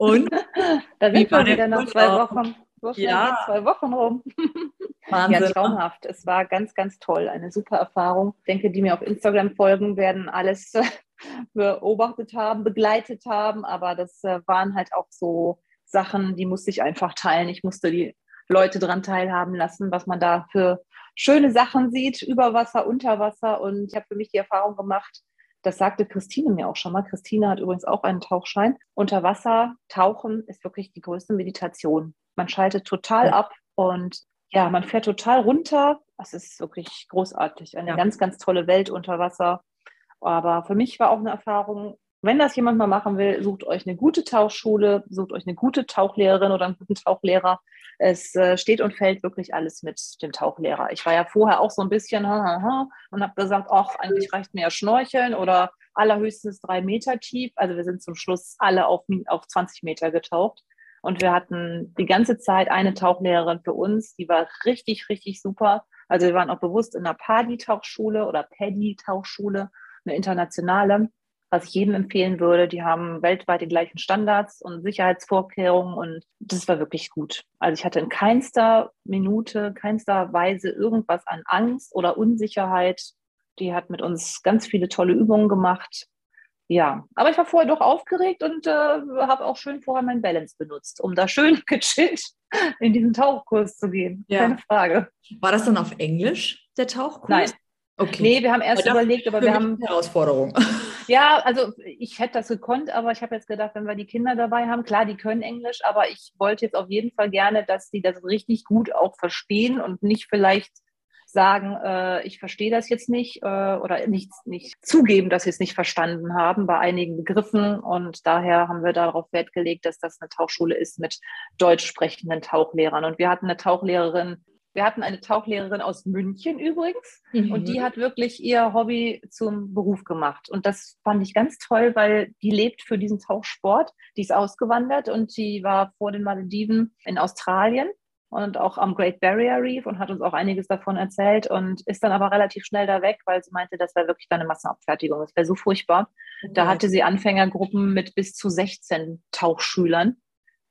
Und? da sind wir wieder nach zwei Wochen. So Ja. zwei Wochen rum. Wahnsinn. Ja, traumhaft. Es war ganz, ganz toll. Eine super Erfahrung. Ich denke, die mir auf Instagram folgen, werden alles beobachtet haben, begleitet haben. Aber das äh, waren halt auch so Sachen, die musste ich einfach teilen. Ich musste die Leute daran teilhaben lassen, was man da für schöne Sachen sieht, über Wasser, unter Wasser. Und ich habe für mich die Erfahrung gemacht, das sagte Christine mir auch schon mal. Christine hat übrigens auch einen Tauchschein. Unter Wasser tauchen ist wirklich die größte Meditation. Man schaltet total ab und ja, man fährt total runter. Das ist wirklich großartig. Eine Ja. ganz, ganz tolle Welt unter Wasser. Aber für mich war auch eine Erfahrung, wenn das jemand mal machen will, sucht euch eine gute Tauchschule, sucht euch eine gute Tauchlehrerin oder einen guten Tauchlehrer. Es äh, steht und fällt wirklich alles mit dem Tauchlehrer. Ich war ja vorher auch so ein bisschen ha, ha, ha, und habe gesagt, ach, eigentlich reicht mir ja Schnorcheln oder allerhöchstens drei Meter tief. Also wir sind zum Schluss alle auf, auf 20 Meter getaucht. Und wir hatten die ganze Zeit eine Tauchlehrerin für uns, die war richtig, richtig super. Also wir waren auch bewusst in einer Paddy-Tauchschule oder Paddy-Tauchschule, eine internationale, was ich jedem empfehlen würde. Die haben weltweit die gleichen Standards und Sicherheitsvorkehrungen und das war wirklich gut. Also ich hatte in keinster Minute, keinster Weise irgendwas an Angst oder Unsicherheit. Die hat mit uns ganz viele tolle Übungen gemacht. Ja, aber ich war vorher doch aufgeregt und äh, habe auch schön vorher mein Balance benutzt, um da schön gechillt in diesen Tauchkurs zu gehen. Ja. Keine Frage. War das dann auf Englisch, der Tauchkurs? Nein. Okay. Nee, wir haben erst Aber überlegt, aber wir haben eine Herausforderung. Ja, also ich hätte das gekonnt, aber ich habe jetzt gedacht, wenn wir die Kinder dabei haben, klar, die können Englisch, aber ich wollte jetzt auf jeden Fall gerne, dass sie das richtig gut auch verstehen und nicht vielleicht sagen, äh, ich verstehe das jetzt nicht äh, oder nicht, nicht zugeben, dass sie es nicht verstanden haben bei einigen Begriffen. Und daher haben wir darauf Wert gelegt, dass das eine Tauchschule ist mit deutsch sprechenden Tauchlehrern. Und wir hatten eine Tauchlehrerin, wir hatten eine Tauchlehrerin aus München übrigens. Und die hat wirklich ihr Hobby zum Beruf gemacht. Und das fand ich ganz toll, weil die lebt für diesen Tauchsport. Die ist ausgewandert und die war vor den Malediven in Australien und auch am Great Barrier Reef und hat uns auch einiges davon erzählt und ist dann aber relativ schnell da weg, weil sie meinte, das wäre wirklich dann eine Massenabfertigung. Das wäre so furchtbar. Da hatte sie Anfängergruppen mit bis zu 16 Tauchschülern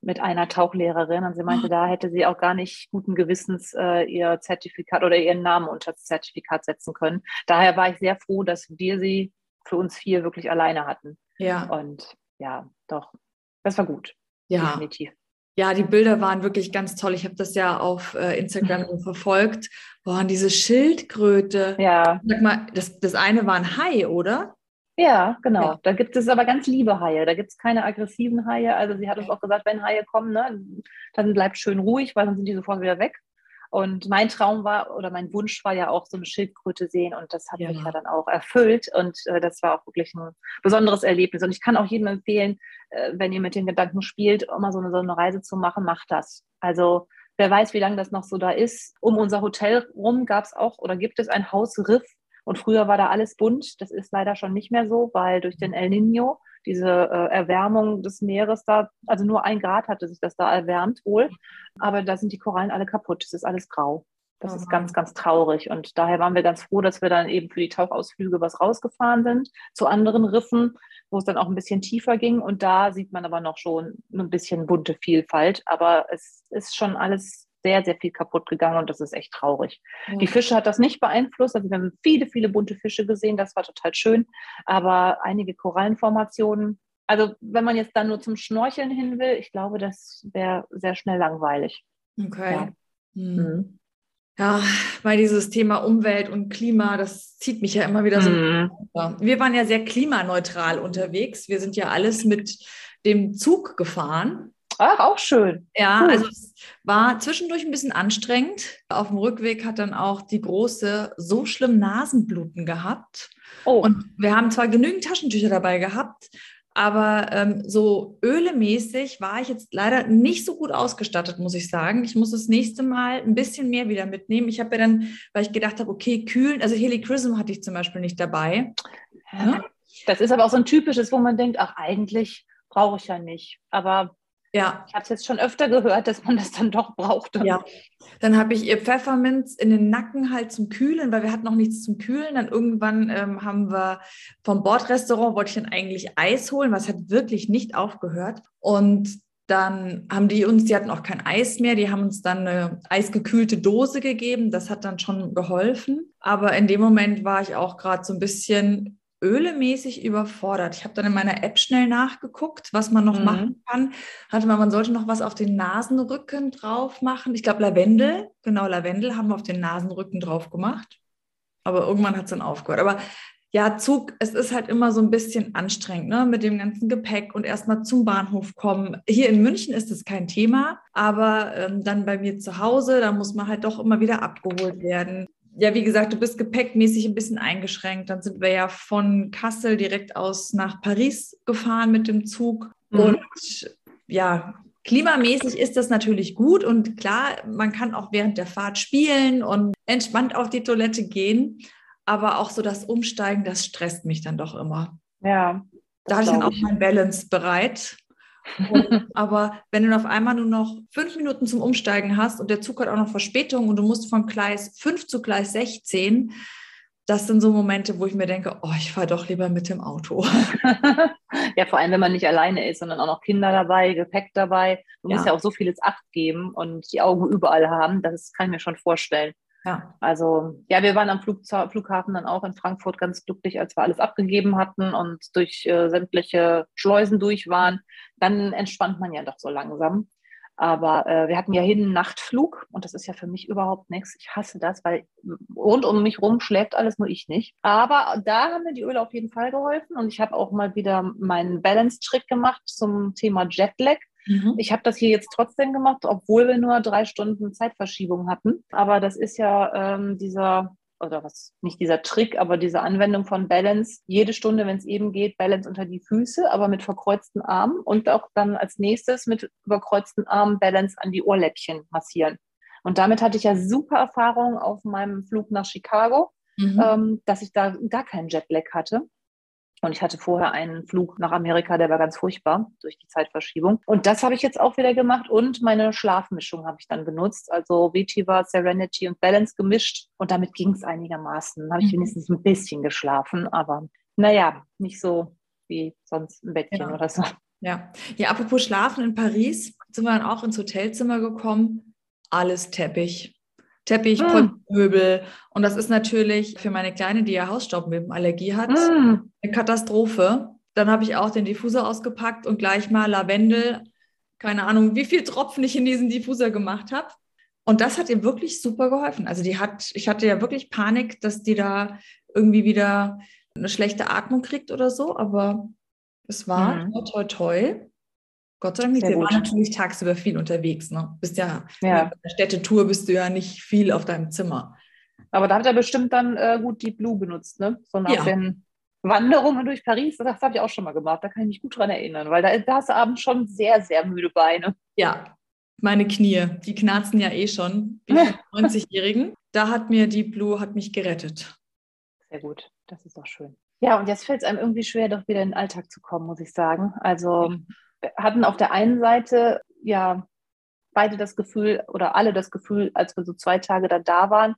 mit einer Tauchlehrerin und sie meinte, da hätte sie auch gar nicht guten Gewissens äh, ihr Zertifikat oder ihren Namen unter das Zertifikat setzen können. Daher war ich sehr froh, dass wir sie für uns vier wirklich alleine hatten. Ja, Und ja, doch, das war gut, ja. definitiv. Ja, die Bilder waren wirklich ganz toll. Ich habe das ja auf äh, Instagram verfolgt. Boah, und diese Schildkröte. Ja, Sag mal, das, das eine war ein Hai, oder? Ja, genau. Ja. Da gibt es aber ganz liebe Haie. Da gibt es keine aggressiven Haie. Also sie hat uns auch gesagt, wenn Haie kommen, ne, dann bleibt schön ruhig, weil dann sind die sofort wieder weg. Und mein Traum war oder mein Wunsch war ja auch so eine Schildkröte sehen und das hat Ja. mich ja dann auch erfüllt und äh, das war auch wirklich ein besonderes Erlebnis. Und ich kann auch jedem empfehlen, äh, wenn ihr mit den Gedanken spielt, mal so eine, so eine Reise zu machen, macht das. Also wer weiß, wie lange das noch so da ist. Um unser Hotel rum gab es auch oder gibt es ein Hausriff und früher war da alles bunt. Das ist leider schon nicht mehr so, weil durch den El Nino diese äh, Erwärmung des Meeres da, also nur ein Grad hatte sich das da erwärmt wohl, aber da sind die Korallen alle kaputt. Es ist alles grau. Das Oh ist ganz, ganz traurig. Und daher waren wir ganz froh, dass wir dann eben für die Tauchausflüge was rausgefahren sind zu anderen Riffen, wo es dann auch ein bisschen tiefer ging. Und da sieht man aber noch schon ein bisschen bunte Vielfalt. Aber es ist schon alles sehr, sehr viel kaputt gegangen und das ist echt traurig. Die Fische hat das nicht beeinflusst. Also wir haben viele, viele bunte Fische gesehen. Das war total schön. Aber einige Korallenformationen, also wenn man jetzt dann nur zum Schnorcheln hin will, ich glaube, das wäre sehr schnell langweilig. Okay. Ja. Hm. Mhm. Ja, weil dieses Thema Umwelt und Klima, das zieht mich ja immer wieder so. Mhm. Wir waren ja sehr klimaneutral unterwegs. Wir sind ja alles mit dem Zug gefahren. Ach, auch schön. Ja, Cool. also es war zwischendurch ein bisschen anstrengend. Auf dem Rückweg hat dann auch die große so schlimm Nasenbluten gehabt. Oh, Und wir haben zwar genügend Taschentücher dabei gehabt, Aber ähm, so ölemäßig war ich jetzt leider nicht so gut ausgestattet, muss ich sagen. Ich muss das nächste Mal ein bisschen mehr wieder mitnehmen. Ich habe ja dann, weil ich gedacht habe, okay, kühlen, also Helichrysum hatte ich zum Beispiel nicht dabei. Ja. Das ist aber auch so ein typisches, wo man denkt, ach, eigentlich brauche ich ja nicht. Aber ja. Ich habe es jetzt schon öfter gehört, dass man das dann doch braucht. Ja. Dann habe ich ihr Pfefferminz in den Nacken halt zum Kühlen, weil wir hatten noch nichts zum Kühlen. Dann irgendwann ähm, haben wir vom Bordrestaurant, wollte ich dann eigentlich Eis holen, was hat wirklich nicht aufgehört. Und dann haben die uns, die hatten auch kein Eis mehr, die haben uns dann eine eisgekühlte Dose gegeben. Das hat dann schon geholfen. Aber in dem Moment war ich auch gerade so ein bisschen ölemäßig überfordert. Ich habe dann in meiner App schnell nachgeguckt, was man noch mhm. machen kann. Hatte man, man sollte noch was auf den Nasenrücken drauf machen. Ich glaube Lavendel, genau Lavendel haben wir auf den Nasenrücken drauf gemacht. Aber irgendwann hat es dann aufgehört. Aber ja, Zug, es ist halt immer so ein bisschen anstrengend, ne, mit dem ganzen Gepäck und erstmal zum Bahnhof kommen. Hier in München ist es kein Thema, aber ähm, dann bei mir zu Hause, da muss man halt doch immer wieder abgeholt werden ja, wie gesagt, du bist gepäckmäßig ein bisschen eingeschränkt. Dann sind wir ja von Kassel direkt aus nach Paris gefahren mit dem Zug. Mhm. Und ja, klimamäßig ist das natürlich gut. Und klar, man kann auch während der Fahrt spielen und entspannt auf die Toilette gehen. Aber auch so das Umsteigen, das stresst mich dann doch immer. Ja. Da hatte ich dann auch mein Balance bereit. Aber wenn du auf einmal nur noch fünf Minuten zum Umsteigen hast und der Zug hat auch noch Verspätung und du musst von Gleis 5 zu Gleis 16, das sind so Momente, wo ich mir denke, oh, ich fahre doch lieber mit dem Auto. ja, vor allem, wenn man nicht alleine ist, sondern auch noch Kinder dabei, Gepäck dabei. Du ja. musst ja auch so vieles Acht geben und die Augen überall haben. Das kann ich mir schon vorstellen. Ja. Also, ja, wir waren am Flug Flughafen dann auch in Frankfurt ganz glücklich, als wir alles abgegeben hatten und durch äh, sämtliche Schleusen durch waren. Dann entspannt man ja doch so langsam. Aber äh, wir hatten ja hin einen Nachtflug und das ist ja für mich überhaupt nichts. Ich hasse das, weil rund um mich rum schläft alles, nur ich nicht. Aber da haben mir die Öle auf jeden Fall geholfen und ich habe auch mal wieder meinen Balance-Trick gemacht zum Thema Jetlag. Mhm. Ich habe das hier jetzt trotzdem gemacht, obwohl wir nur drei Stunden Zeitverschiebung hatten. Aber das ist ja ähm, dieser oder was, nicht dieser Trick, aber diese Anwendung von Balance, jede Stunde, wenn es eben geht, Balance unter die Füße, aber mit verkreuzten Armen und auch dann als nächstes mit überkreuzten Armen Balance an die Ohrläppchen massieren. Und damit hatte ich ja super Erfahrung auf meinem Flug nach Chicago, mhm. ähm, dass ich da gar keinen Jetlag hatte. Und ich hatte vorher einen Flug nach Amerika, der war ganz furchtbar durch die Zeitverschiebung. Und das habe ich jetzt auch wieder gemacht und meine Schlafmischung habe ich dann benutzt. Also Vetiver, Serenity und Balance gemischt. Und damit ging es einigermaßen. Dann habe ich mhm. wenigstens ein bisschen geschlafen, aber naja, nicht so wie sonst im Bettchen ja. oder so. Ja. ja, apropos Schlafen in Paris, sind wir dann auch ins Hotelzimmer gekommen. Alles Teppich. Teppich, mm. Möbel. Und das ist natürlich für meine Kleine, die ja Hausstaubmilbenallergie hat, mm. eine Katastrophe. Dann habe ich auch den Diffuser ausgepackt und gleich mal Lavendel, keine Ahnung, wie viel Tropfen ich in diesen Diffuser gemacht habe. Und das hat ihr wirklich super geholfen. Also die hat, ich hatte ja wirklich Panik, dass die da irgendwie wieder eine schlechte Atmung kriegt oder so, aber es war mhm. toi, toi, toi. Gott sei Dank nicht. Wir waren natürlich tagsüber viel unterwegs. Ne? Bist ja, ja. in der Städtetour bist du ja nicht viel auf deinem Zimmer. Aber da hat er bestimmt dann äh, gut die Blue benutzt, ne? So nach ja. den Wanderungen durch Paris, das habe ich auch schon mal gemacht. Da kann ich mich gut dran erinnern, weil da, da hast du abends schon sehr, sehr müde Beine. Ja, meine Knie, die knarzen ja eh schon, wie 90-Jährigen. Da hat mir die Blue hat mich gerettet. Sehr gut, das ist doch schön. Ja, und jetzt fällt es einem irgendwie schwer, doch wieder in den Alltag zu kommen, muss ich sagen. Also hatten auf der einen Seite ja beide das Gefühl oder alle das Gefühl, als wir so zwei Tage da da waren,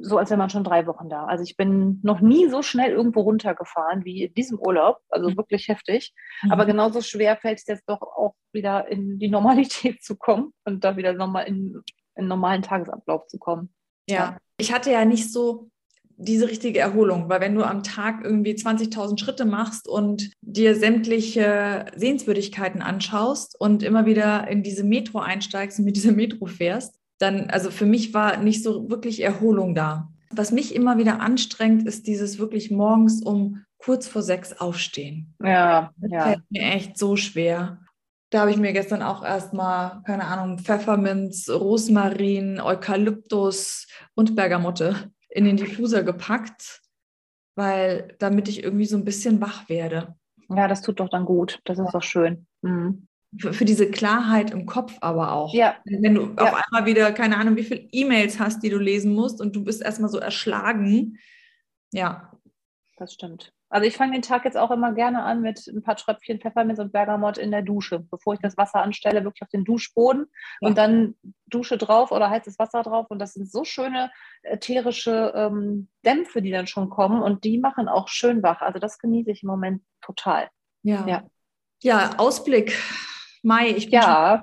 so als wäre man schon drei Wochen da. Also ich bin noch nie so schnell irgendwo runtergefahren wie in diesem Urlaub, also mhm. wirklich heftig. Mhm. Aber genauso schwer fällt es jetzt doch auch wieder in die Normalität zu kommen und da wieder nochmal in, in normalen Tagesablauf zu kommen. Ja. ja. ich hatte ja nicht so diese richtige Erholung, weil wenn du am Tag irgendwie 20.000 Schritte machst und dir sämtliche Sehenswürdigkeiten anschaust und immer wieder in diese Metro einsteigst und mit dieser Metro fährst, dann, also für mich war nicht so wirklich Erholung da. Was mich immer wieder anstrengt, ist dieses wirklich morgens um kurz vor sechs aufstehen. Ja, das ja. fällt mir echt so schwer. Da habe ich mir gestern auch erstmal, keine Ahnung, Pfefferminz, Rosmarin, Eukalyptus und Bergamotte in den Diffuser gepackt, weil damit ich irgendwie so ein bisschen wach werde. Ja, das tut doch dann gut. Das ist doch schön. Mhm. Für, für, diese Klarheit im Kopf aber auch. Ja. Wenn du ja. auf einmal wieder, keine Ahnung, wie viele E-Mails hast, die du lesen musst und du bist erstmal so erschlagen. Ja. Das stimmt. Also ich fange den Tag jetzt auch immer gerne an mit ein paar Tröpfchen Pfefferminz und Bergamott in der Dusche, bevor ich das Wasser anstelle, wirklich auf den Duschboden ja. und dann Dusche drauf oder heißes Wasser drauf. Und das sind so schöne ätherische ähm, Dämpfe, die dann schon kommen und die machen auch schön wach. Also das genieße ich im Moment total. Ja. Ja, ja Ausblick. Mai, ich bin ja.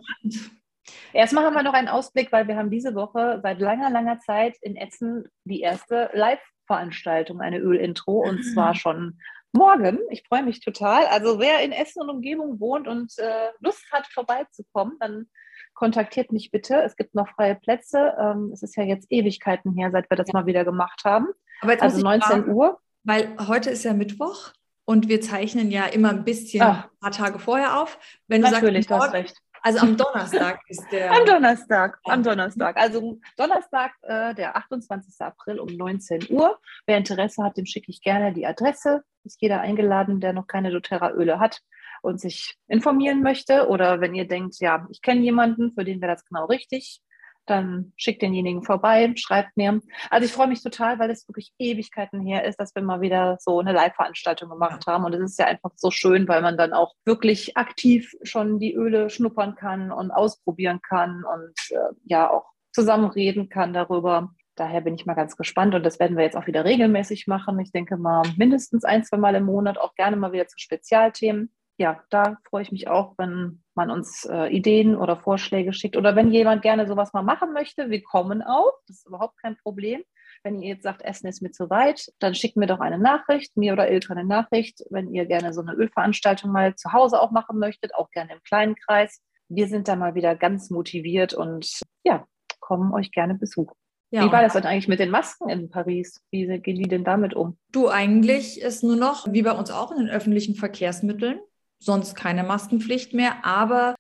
Erstmal haben wir noch einen Ausblick, weil wir haben diese Woche seit langer, langer Zeit in Essen die erste Live- Veranstaltung, eine Ölintro und zwar ah. schon morgen. Ich freue mich total. Also wer in Essen und Umgebung wohnt und äh, Lust hat, vorbeizukommen, dann kontaktiert mich bitte. Es gibt noch freie Plätze. Ähm, es ist ja jetzt Ewigkeiten her, seit wir das mal wieder gemacht haben. also 19 fragen, Uhr. Weil heute ist ja Mittwoch und wir zeichnen ja immer ein bisschen Ach. ein paar Tage vorher auf. Wenn du Natürlich, sagst, morgen, du hast recht. Also am Donnerstag ist der. Am Donnerstag, am Donnerstag. Also Donnerstag, äh, der 28. April um 19 Uhr. Wer Interesse hat, dem schicke ich gerne die Adresse. Ist jeder eingeladen, der noch keine doTERRA-Öle hat und sich informieren möchte. Oder wenn ihr denkt, ja, ich kenne jemanden, für den wäre das genau richtig, dann schickt denjenigen vorbei, schreibt mir. Also ich freue mich total, weil es wirklich Ewigkeiten her ist, dass wir mal wieder so eine Live-Veranstaltung gemacht haben. Und es ist ja einfach so schön, weil man dann auch wirklich aktiv schon die Öle schnuppern kann und ausprobieren kann und äh, ja auch zusammen reden kann darüber. Daher bin ich mal ganz gespannt und das werden wir jetzt auch wieder regelmäßig machen. Ich denke mal mindestens ein, zwei Mal im Monat, auch gerne mal wieder zu Spezialthemen ja, da freue ich mich auch, wenn man uns äh, Ideen oder Vorschläge schickt. Oder wenn jemand gerne sowas mal machen möchte, wir kommen auch. Das ist überhaupt kein Problem. Wenn ihr jetzt sagt, Essen ist mir zu weit, dann schickt mir doch eine Nachricht, mir oder Ilka eine Nachricht. Wenn ihr gerne so eine Ölveranstaltung mal zu Hause auch machen möchtet, auch gerne im kleinen Kreis. Wir sind da mal wieder ganz motiviert und ja, kommen euch gerne besuchen. Ja, wie war das denn eigentlich mit den Masken in Paris? Wie gehen die denn damit um? Du, eigentlich ist nur noch, wie bei uns auch in den öffentlichen Verkehrsmitteln, sonst keine Maskenpflicht mehr, aber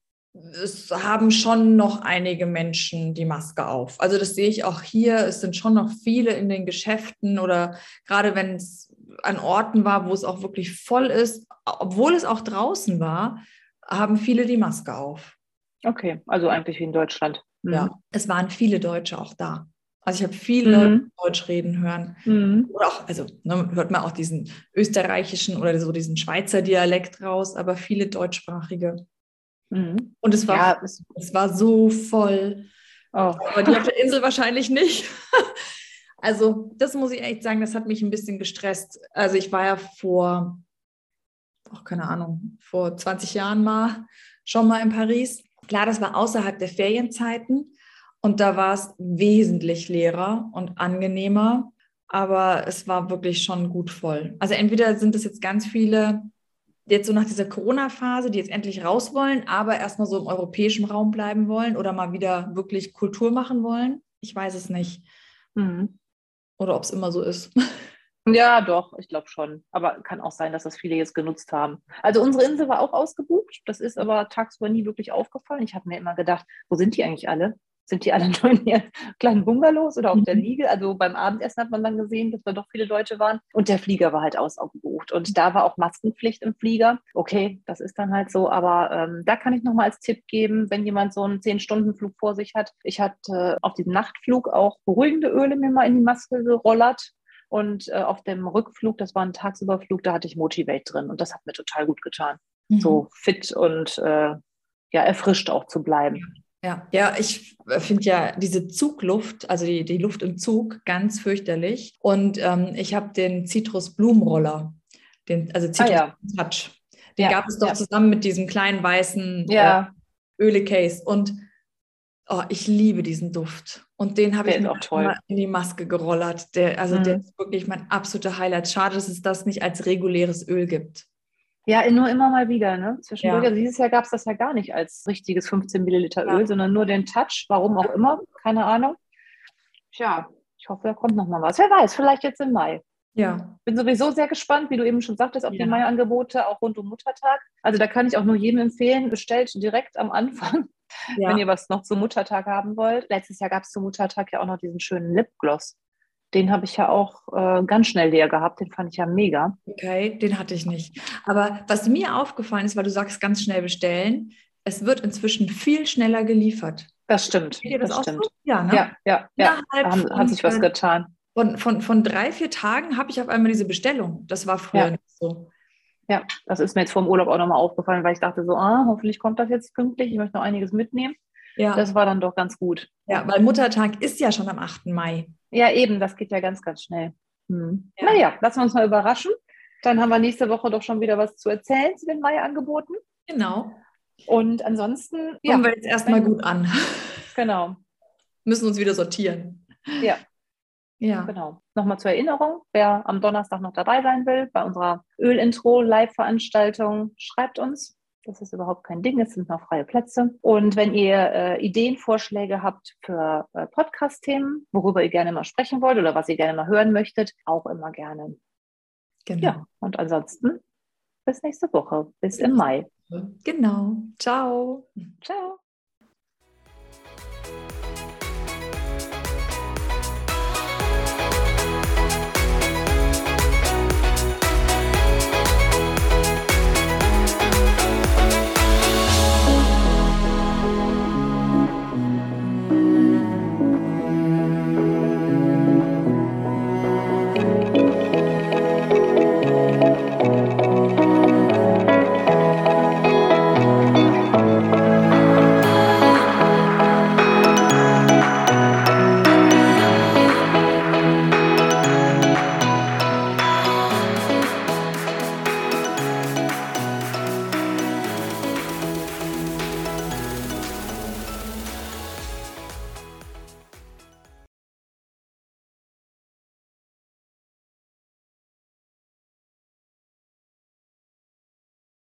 es haben schon noch einige Menschen die Maske auf. Also das sehe ich auch hier. Es sind schon noch viele in den Geschäften oder gerade wenn es an Orten war, wo es auch wirklich voll ist, obwohl es auch draußen war, haben viele die Maske auf. Okay, also eigentlich wie in Deutschland. Mhm. Ja, es waren viele Deutsche auch da. Also ich habe viele mhm. Deutsch reden hören. Mhm. Oder auch, also ne, hört man auch diesen österreichischen oder so diesen Schweizer Dialekt raus, aber viele deutschsprachige. Mhm. Und es war, ja, es, es, war so voll. Oh. Aber die auf der Insel wahrscheinlich nicht. also, das muss ich echt sagen, das hat mich ein bisschen gestresst. Also, ich war ja vor, auch keine Ahnung, vor 20 Jahren mal schon mal in Paris. Klar, das war außerhalb der Ferienzeiten. Und da war es wesentlich leerer und angenehmer, aber es war wirklich schon gut voll. Also entweder sind es jetzt ganz viele, jetzt so nach dieser Corona-Phase, die jetzt endlich raus wollen, aber erstmal so im europäischen Raum bleiben wollen oder mal wieder wirklich Kultur machen wollen. Ich weiß es nicht. Mhm. Oder ob es immer so ist. Ja, doch, ich glaube schon. Aber kann auch sein, dass das viele jetzt genutzt haben. Also unsere Insel war auch ausgebucht. Das ist aber tagsüber nie wirklich aufgefallen. Ich habe mir immer gedacht, wo sind die eigentlich alle? Sind die alle nur in ihren kleinen Bungalows oder auf der mhm. Liege. Also beim Abendessen hat man dann gesehen, dass da doch viele Leute waren. Und der Flieger war halt ausgebucht. Und da war auch Maskenpflicht im Flieger. Okay, das ist dann halt so. Aber ähm, da kann ich nochmal als Tipp geben, wenn jemand so einen 10-Stunden-Flug vor sich hat. Ich hatte auf diesem Nachtflug auch beruhigende Öle mir mal in die Maske gerollert. Und äh, auf dem Rückflug, das war ein Tagsüberflug, da hatte ich Motivate drin. Und das hat mir total gut getan. Mhm. So fit und äh, ja, erfrischt auch zu bleiben. Ja, ja, ich finde ja diese Zugluft, also die, die Luft im Zug, ganz fürchterlich. Und ähm, ich habe den Zitrus-Blumenroller, den, also Citrus ah, ja. Touch. Den ja, gab es doch ja. zusammen mit diesem kleinen weißen ja. äh, Öle-Case. Und oh, ich liebe diesen Duft. Und den habe ich auch toll. in die Maske gerollert. Der, also mhm. der ist wirklich mein absoluter Highlight. Schade, dass es das nicht als reguläres Öl gibt. Ja, nur immer mal wieder. Ne? Zwischendurch. Ja. Also dieses Jahr gab es das ja gar nicht als richtiges 15 Milliliter Öl, ja. sondern nur den Touch. Warum auch immer, keine Ahnung. Tja, ich hoffe, da kommt noch mal was. Wer weiß, vielleicht jetzt im Mai. Ja. Bin sowieso sehr gespannt, wie du eben schon sagtest, auf ja. die Mai-Angebote, auch rund um Muttertag. Also da kann ich auch nur jedem empfehlen, bestellt direkt am Anfang, ja. wenn ihr was noch zum Muttertag haben wollt. Letztes Jahr gab es zum Muttertag ja auch noch diesen schönen Lipgloss. Den habe ich ja auch äh, ganz schnell leer gehabt. Den fand ich ja mega. Okay, den hatte ich nicht. Aber was mir aufgefallen ist, weil du sagst, ganz schnell bestellen, es wird inzwischen viel schneller geliefert. Das stimmt. Das, das stimmt. so? Ja, ne? Ja, ja, ja. Da haben, hat sich was äh, getan. Von, von, von drei, vier Tagen habe ich auf einmal diese Bestellung. Das war früher Ja. nicht so. Ja, das ist mir jetzt vor dem Urlaub auch nochmal aufgefallen, weil ich dachte so, ah, hoffentlich kommt das jetzt pünktlich. Ich möchte noch einiges mitnehmen. Ja, Das war dann doch ganz gut. ja, weil Muttertag ist ja schon am 8. Mai. Ja, eben, das geht ja ganz, ganz schnell. Hm. Ja. Naja, lassen wir uns mal überraschen. Dann haben wir nächste Woche doch schon wieder was zu erzählen zu den Mai-Angeboten. Genau. Und ansonsten, ja, Kommen wir jetzt erstmal gut an. genau. Müssen uns wieder sortieren. Ja. Ja. Genau. Nochmal zur Erinnerung, wer am Donnerstag noch dabei sein will bei unserer Öl-Intro-Live-Veranstaltung, schreibt uns. Das ist überhaupt kein Ding, es sind noch freie Plätze. Und wenn ihr äh, Ideen, Vorschläge habt für äh, Podcast-Themen, worüber ihr gerne mal sprechen wollt oder was ihr gerne mal hören möchtet, auch immer gerne. Genau. Ja, und ansonsten bis nächste Woche, bis im Mai. Genau. Ciao. Ciao.